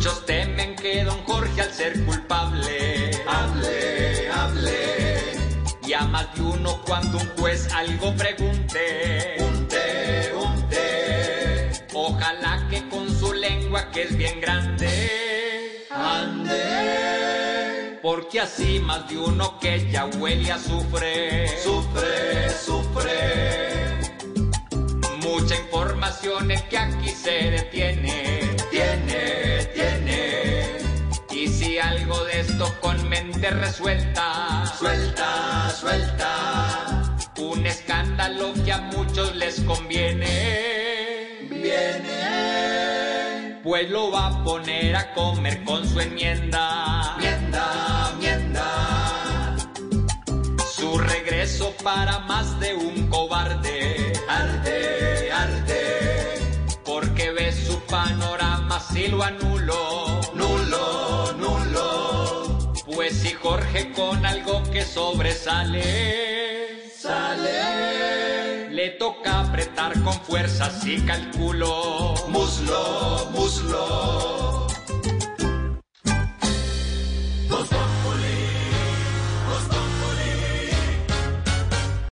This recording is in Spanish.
Muchos temen que don Jorge al ser culpable hable, hable. Y a más de uno cuando un juez algo pregunte, unte, unte. Ojalá que con su lengua que es bien grande, ande. Porque así más de uno que ya huele a sufre, sufre, sufre. Mucha información es que aquí se detiene, algo de esto con mente resuelta, suelta, suelta. Un escándalo que a muchos les conviene, viene. Pues lo va a poner a comer con su enmienda, mienda, mienda. Su regreso para más de un cobarde, arde, arde. Porque ve su panorama si lo anulo, nulo, nulo. Pues si Jorge con algo que sobresale, sale. Le toca apretar con fuerza si calculo, muslo, muslo